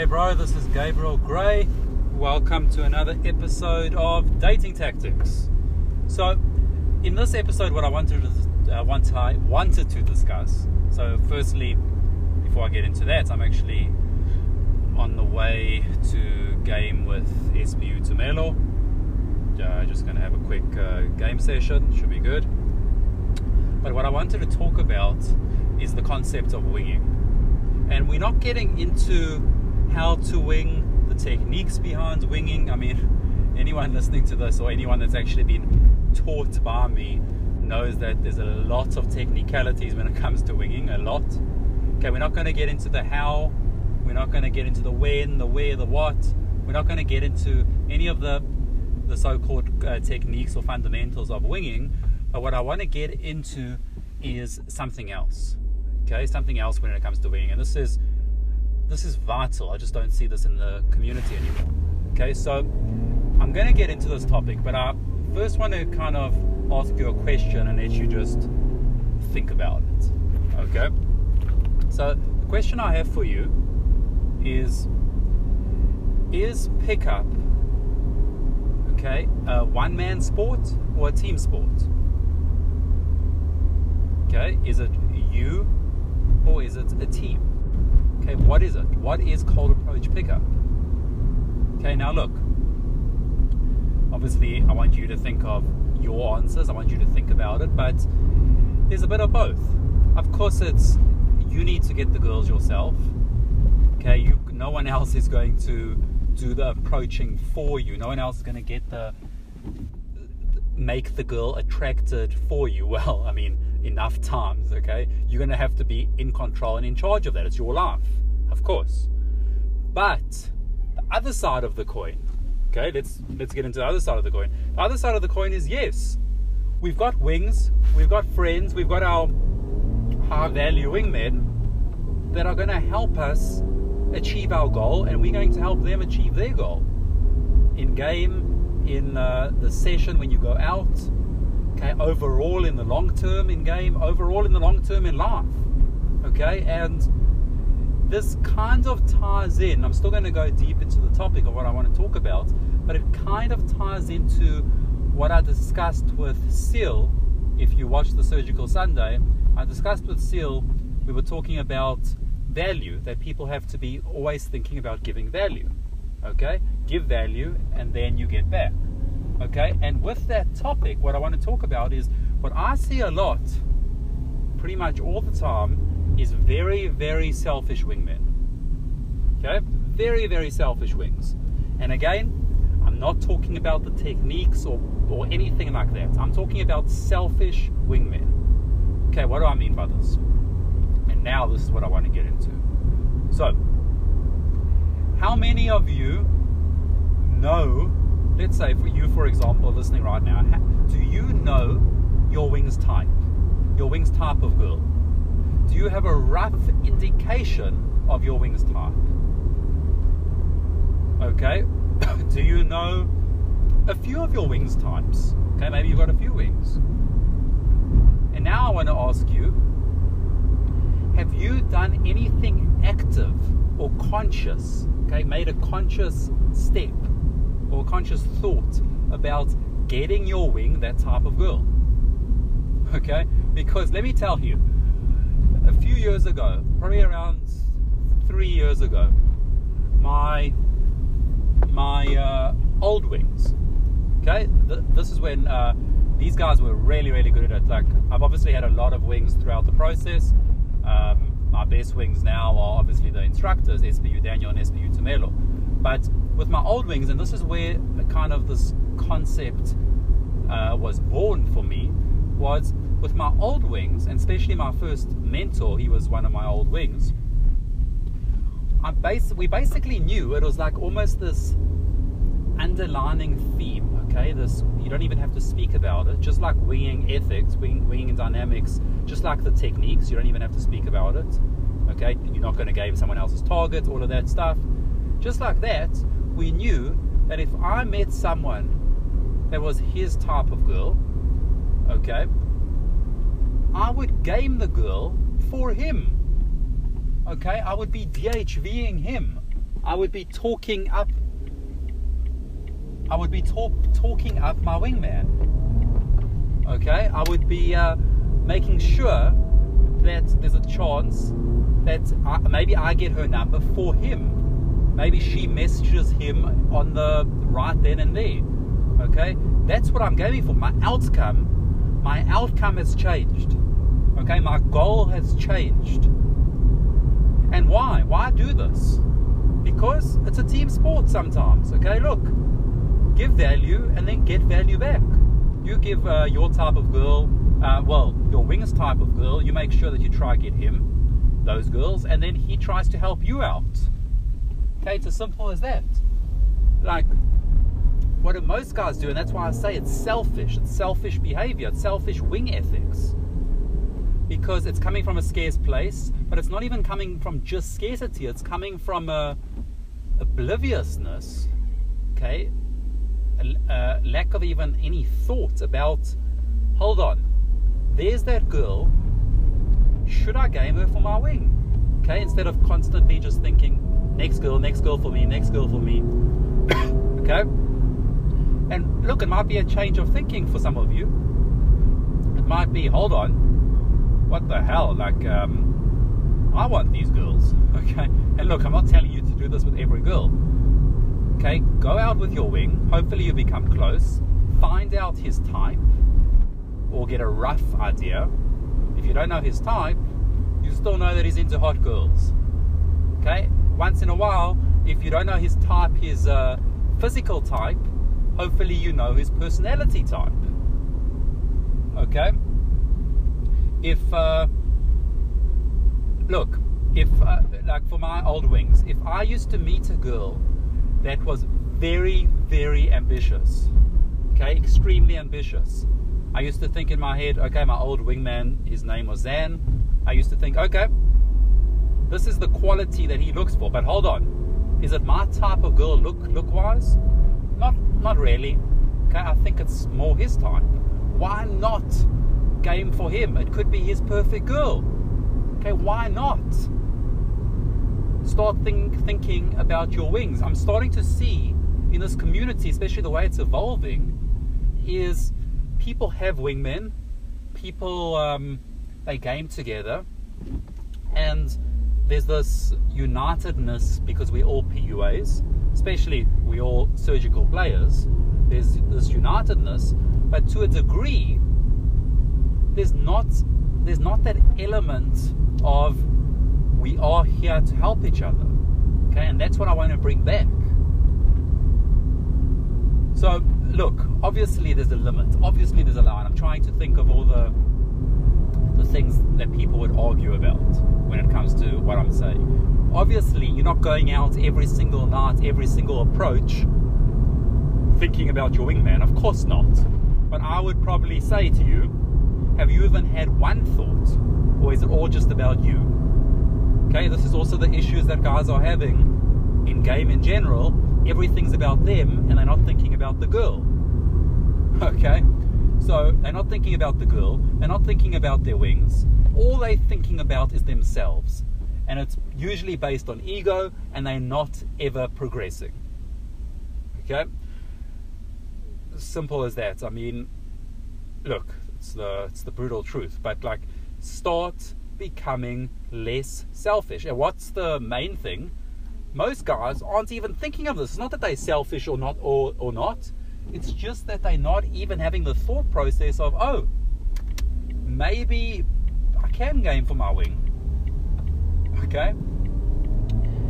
Hey, bro, this is Gabriel Gray. Welcome to another episode of Dating Tactics. So, in this episode, what I wanted to uh, want I wanted to discuss. So, firstly, before I get into that, I'm actually on the way to game with SPU Tumelo. Uh, just going to have a quick uh, game session. Should be good. But what I wanted to talk about is the concept of winging, and we're not getting into how to wing, the techniques behind winging. I mean, anyone listening to this or anyone that's actually been taught by me knows that there's a lot of technicalities when it comes to winging, a lot. Okay, we're not going to get into the how, we're not going to get into the when, the where, the what. We're not going to get into any of the the so-called uh, techniques or fundamentals of winging. But what I want to get into is something else. Okay, something else when it comes to winging, and this is this is vital. I just don't see this in the community anymore. Okay, so I'm going to get into this topic, but I first want to kind of ask you a question and let you just think about it. Okay, so the question I have for you is Is pickup okay a one man sport or a team sport? Okay, is it you or is it a team? Okay, what is it? What is cold approach pickup? Okay, now look. Obviously, I want you to think of your answers. I want you to think about it, but there's a bit of both. Of course, it's you need to get the girls yourself. Okay, you no one else is going to do the approaching for you. No one else is going to get the make the girl attracted for you. Well, I mean, enough times, okay? You're going to have to be in control and in charge of that. It's your life, of course. But the other side of the coin, okay? Let's let's get into the other side of the coin. The other side of the coin is yes. We've got wings, we've got friends, we've got our high value wingmen that are going to help us achieve our goal and we're going to help them achieve their goal. In game, in uh, the session when you go out, okay, overall in the long term in game, overall in the long term in life. Okay, and this kind of ties in. I'm still going to go deep into the topic of what I want to talk about, but it kind of ties into what I discussed with Seal. If you watch the Surgical Sunday, I discussed with Seal, we were talking about value, that people have to be always thinking about giving value. Okay? Give value and then you get back. Okay, and with that topic, what I want to talk about is what I see a lot, pretty much all the time, is very, very selfish wingmen. Okay, very, very selfish wings. And again, I'm not talking about the techniques or, or anything like that. I'm talking about selfish wingmen. Okay, what do I mean by this? And now this is what I want to get into. So, how many of you know let's say for you, for example, listening right now, do you know your wings type? Your wings type of girl? Do you have a rough indication of your wings type? Okay. do you know a few of your wings types? Okay, maybe you've got a few wings. And now I want to ask you have you done anything active or conscious? Okay, made a conscious step conscious thought about getting your wing that type of girl. Okay? Because let me tell you, a few years ago, probably around three years ago, my my uh, old wings. Okay, Th- this is when uh, these guys were really, really good at it. Like I've obviously had a lot of wings throughout the process. Um, my best wings now are obviously the instructors, SPU Daniel and SPU Tumelo. But with my old wings, and this is where kind of this concept uh, was born for me, was with my old wings, and especially my first mentor, he was one of my old wings. I bas- we basically knew it was like almost this underlining theme. Okay, this you don't even have to speak about it. Just like winging ethics, wing, winging dynamics, just like the techniques, you don't even have to speak about it. Okay, you're not going to give someone else's target, all of that stuff. Just like that, we knew that if I met someone that was his type of girl, okay, I would game the girl for him. Okay, I would be DHVing him. I would be talking up. I would be talk, talking up my wingman. Okay, I would be uh, making sure that there's a chance that I, maybe I get her number for him. Maybe she messages him on the right then and there. Okay, that's what I'm going for. My outcome, my outcome has changed. Okay, my goal has changed. And why? Why do this? Because it's a team sport sometimes. Okay, look, give value and then get value back. You give uh, your type of girl, uh, well, your wings type of girl, you make sure that you try get him, those girls, and then he tries to help you out. Okay, it's as simple as that. Like, what do most guys do? And that's why I say it's selfish. It's selfish behavior. It's selfish wing ethics because it's coming from a scarce place, but it's not even coming from just scarcity, it's coming from a obliviousness, okay? A, a lack of even any thought about, hold on, there's that girl, should I game her for my wing? Okay, instead of constantly just thinking, next girl, next girl for me, next girl for me. okay? And look, it might be a change of thinking for some of you. It might be, hold on, what the hell? Like, um, I want these girls, okay? And look, I'm not telling you to do this with every girl, okay? Go out with your wing. Hopefully, you become close. Find out his type, or get a rough idea. If you don't know his type, you still know that he's into hot girls, okay? Once in a while, if you don't know his type, his uh, physical type, hopefully you know his personality type. Okay? if uh, look, if uh, like for my old wings, if I used to meet a girl that was very, very ambitious, okay, extremely ambitious, I used to think in my head, okay, my old wingman, his name was Zan. I used to think, okay, this is the quality that he looks for. But hold on, is it my type of girl look look wise? Not not really. Okay, I think it's more his type. Why not game for him. It could be his perfect girl. Okay, why not? Start think, thinking about your wings. I'm starting to see in this community, especially the way it's evolving, is people have wingmen, people um, they game together, and there's this unitedness because we're all PUAs, especially we all surgical players. There's this unitedness, but to a degree, there's not there's not that element of we are here to help each other. Okay, and that's what I want to bring back. So look, obviously there's a limit. Obviously there's a line. I'm trying to think of all the the things that people would argue about when it comes to what I'm saying. Obviously, you're not going out every single night, every single approach, thinking about your wingman. Of course not. But I would probably say to you, have you even had one thought? Or is it all just about you? Okay, this is also the issues that guys are having in game in general. Everything's about them and they're not thinking about the girl. Okay? So they're not thinking about the girl, they're not thinking about their wings. All they're thinking about is themselves. And it's usually based on ego and they're not ever progressing. Okay? Simple as that. I mean, look, it's the it's the brutal truth. But like, start becoming less selfish. And what's the main thing? Most guys aren't even thinking of this. It's not that they're selfish or not or or not. It's just that they're not even having the thought process of, oh, maybe I can game for my wing. Okay?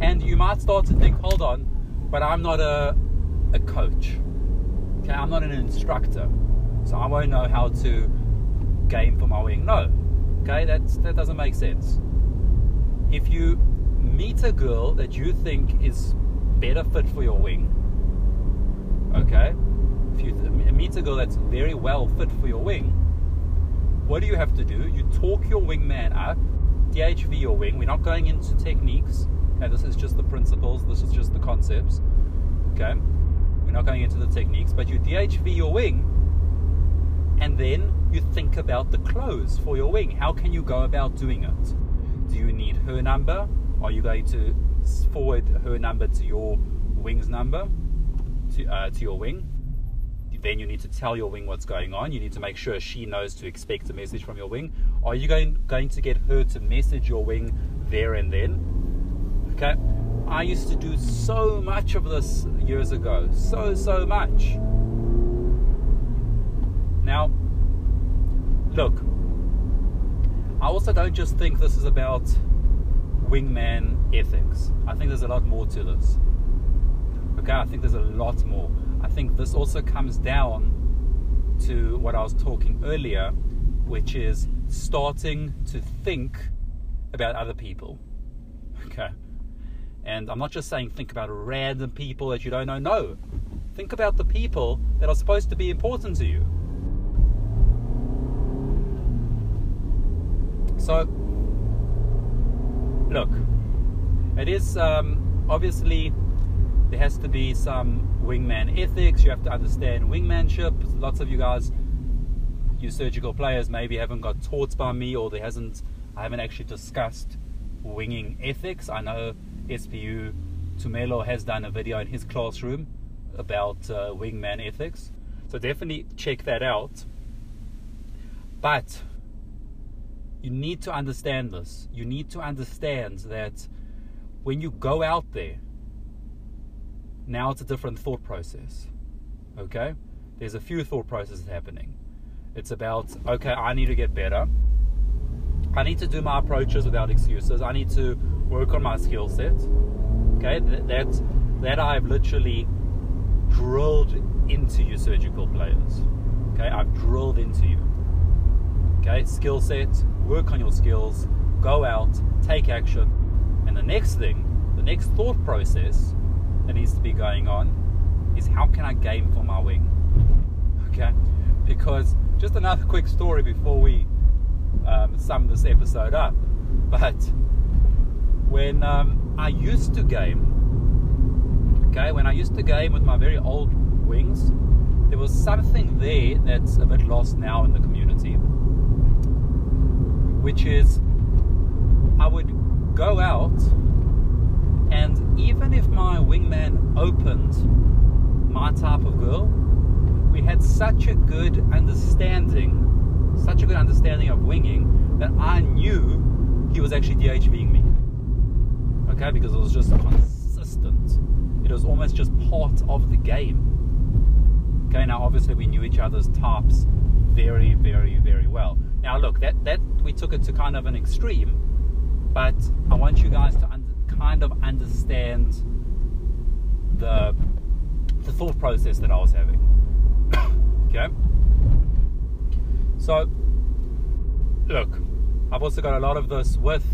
And you might start to think, hold on, but I'm not a a coach. Okay, I'm not an instructor. So I won't know how to game for my wing. No. Okay, that's that doesn't make sense. If you meet a girl that you think is better fit for your wing, okay, meet a girl that's very well fit for your wing, what do you have to do? You talk your wingman up, DHV your wing. We're not going into techniques. Okay, this is just the principles. This is just the concepts. Okay, we're not going into the techniques, but you DHV your wing and then you think about the close for your wing. How can you go about doing it? Do you need her number? Are you going to forward her number to your wing's number, to, uh, to your wing. Then you need to tell your wing what's going on. You need to make sure she knows to expect a message from your wing. Are you going, going to get her to message your wing there and then? Okay. I used to do so much of this years ago. So, so much. Now, look, I also don't just think this is about wingman ethics. I think there's a lot more to this. Okay, I think there's a lot more. Think this also comes down to what I was talking earlier, which is starting to think about other people. Okay. And I'm not just saying think about random people that you don't know. No. Think about the people that are supposed to be important to you. So, look, it is um, obviously there has to be some wingman ethics. You have to understand wingmanship. Lots of you guys, you surgical players, maybe haven't got taught by me, or there hasn't. I haven't actually discussed winging ethics. I know SPU Tumelo has done a video in his classroom about uh, wingman ethics, so definitely check that out. But you need to understand this. You need to understand that when you go out there, now it's a different thought process. Okay? There's a few thought processes happening. It's about, okay, I need to get better. I need to do my approaches without excuses. I need to work on my skill set. Okay? That, that I've literally drilled into you surgical players. Okay? I've drilled into you. Okay? Skill set, work on your skills, go out, take action. And the next thing, the next thought process that needs to be going on is how can I game for my wing? Okay? Because just another quick story before we um, sum this episode up. But when um, I used to game, okay, when I used to game with my very old wings, there was something there that's a bit lost now in the community which is I would go out and even if my wingman opened my type of girl, we had such a good understanding, such a good understanding of winging that I knew he was actually DHVing me. Okay, because it was just consistent. It was almost just part of the game. Okay, now obviously we knew each other's types very, very, very well. Now, look, that, that we took it to kind of an extreme, but I want you guys to kind of understand the, the thought process that I was having. okay? So, look, I've also got a lot of this with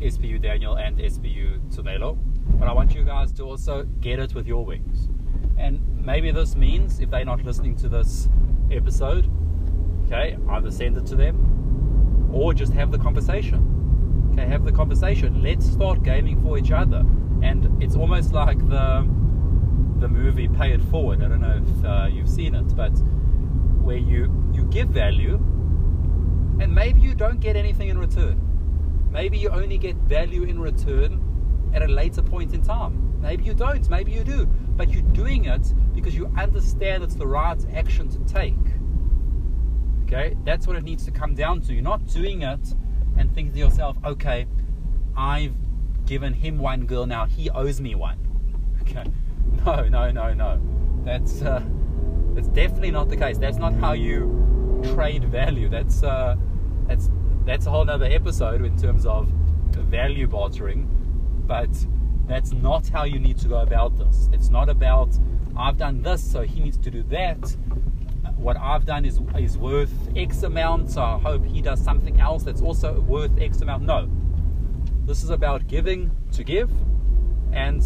SPU Daniel and SPU Tumelo, but I want you guys to also get it with your wings. And maybe this means if they're not listening to this episode, Okay, either send it to them or just have the conversation. Okay, have the conversation. Let's start gaming for each other. And it's almost like the the movie Pay It Forward. I don't know if uh, you've seen it, but where you you give value, and maybe you don't get anything in return. Maybe you only get value in return at a later point in time. Maybe you don't. Maybe you do. But you're doing it because you understand it's the right action to take. Okay, that's what it needs to come down to. You're not doing it and thinking to yourself, okay, I've given him one girl, now he owes me one. Okay, no, no, no, no. That's uh, that's definitely not the case. That's not how you trade value. That's uh, that's that's a whole other episode in terms of value bartering, but that's not how you need to go about this. It's not about I've done this, so he needs to do that what I've done is is worth X amount, so I hope he does something else that's also worth X amount. No. This is about giving to give, and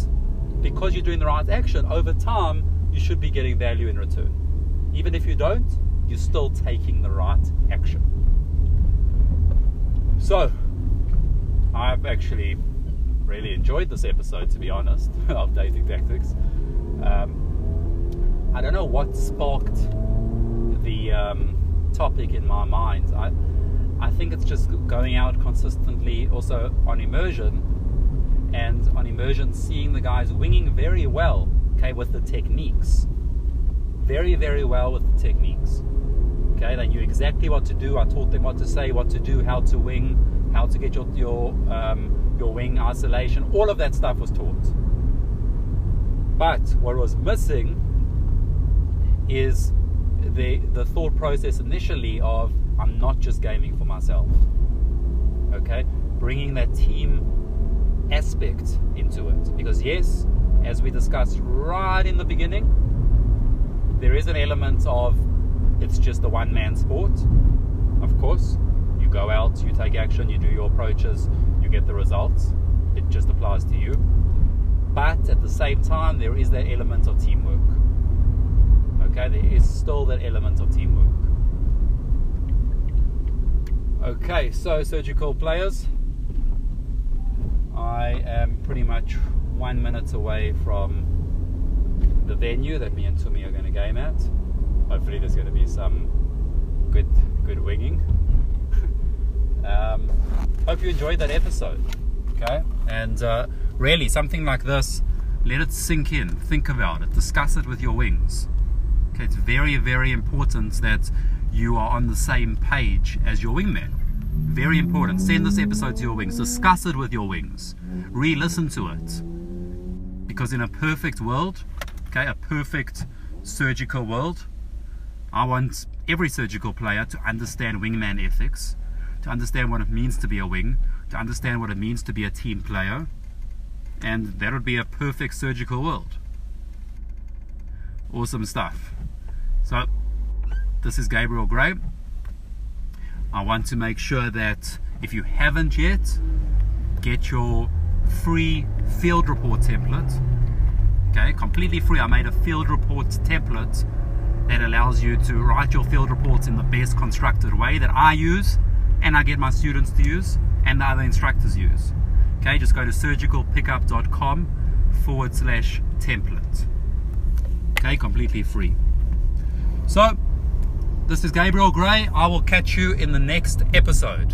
because you're doing the right action, over time you should be getting value in return. Even if you don't, you're still taking the right action. So, I've actually really enjoyed this episode, to be honest, of Dating Tactics. Um, I don't know what sparked the um, topic in my mind. I, I think it's just going out consistently, also on immersion, and on immersion, seeing the guys winging very well, okay, with the techniques. Very, very well with the techniques. Okay, they knew exactly what to do. I taught them what to say, what to do, how to wing, how to get your your um, your wing isolation. All of that stuff was taught. But what was missing is the the thought process initially of I'm not just gaming for myself. Okay, bringing that team aspect into it because yes, as we discussed right in the beginning, there is an element of it's just a one man sport. Of course, you go out, you take action, you do your approaches, you get the results. It just applies to you. But at the same time, there is that element of teamwork. Still that element of teamwork. Okay, so surgical players, I am pretty much one minute away from the venue that me and Tumi are going to game at. Hopefully, there's going to be some good good winging. um, hope you enjoyed that episode. Okay, and uh, really something like this, let it sink in. Think about it. Discuss it with your wings. Okay, it's very very important that you are on the same page as your wingman. Very important. Send this episode to your wings. Discuss it with your wings. Re listen to it. Because in a perfect world, okay, a perfect surgical world, I want every surgical player to understand wingman ethics, to understand what it means to be a wing, to understand what it means to be a team player, and that would be a perfect surgical world. Awesome stuff. So, this is Gabriel Gray. I want to make sure that if you haven't yet, get your free field report template. Okay, completely free. I made a field report template that allows you to write your field reports in the best constructed way that I use and I get my students to use and the other instructors use. Okay, just go to surgicalpickup.com forward slash template. Okay, completely free. So, this is Gabriel Gray. I will catch you in the next episode.